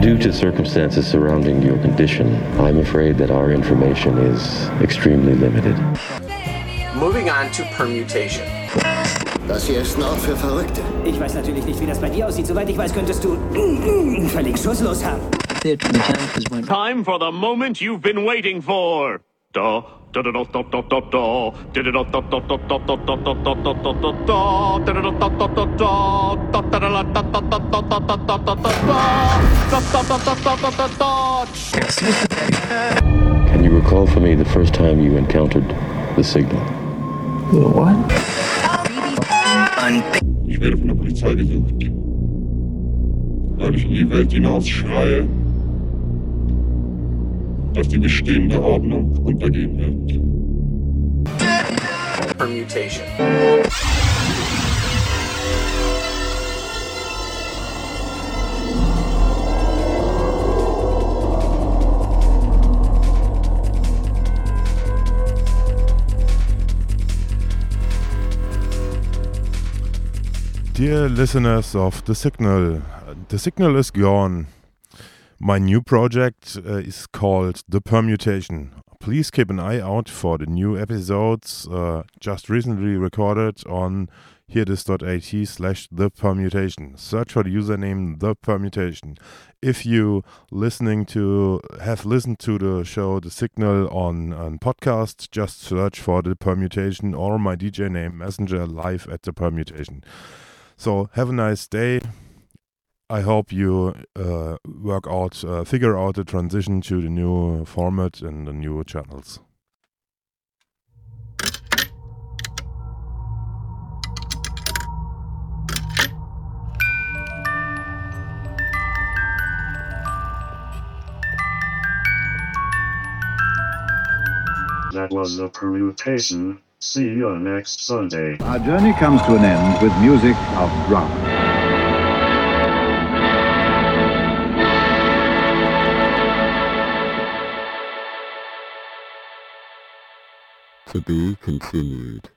Due to circumstances surrounding your condition, I'm afraid that our information is extremely limited. Moving on to permutation. Das hier ist ein Ort für Verrückte. Ich weiß natürlich nicht, wie das bei dir aussieht. Soweit ich weiß, könntest du völlig schusslos haben. Time for the moment you've been waiting for. Da, da, da, da, da, da, da, da. Da, da, da, da, da, da, da, da, da, da, da, da, da, da, da. Da, da, da, da, Can you recall for me the first time you encountered the signal? Ich werde von der Polizei gesucht. Weil ich in die Welt hinaus schreie, dass die bestehende Ordnung untergehen wird. Permutation. Dear listeners of The Signal, The Signal is gone. My new project uh, is called The Permutation. Please keep an eye out for the new episodes uh, just recently recorded on hearthis.at slash the permutation. Search for the username the permutation. If you listening to have listened to the show The Signal on, on podcast, just search for the permutation or my DJ name Messenger live at the permutation. So have a nice day. I hope you uh, work out, uh, figure out the transition to the new format and the new channels. That was a permutation. See you next Sunday. Our journey comes to an end with music of drama. To be continued.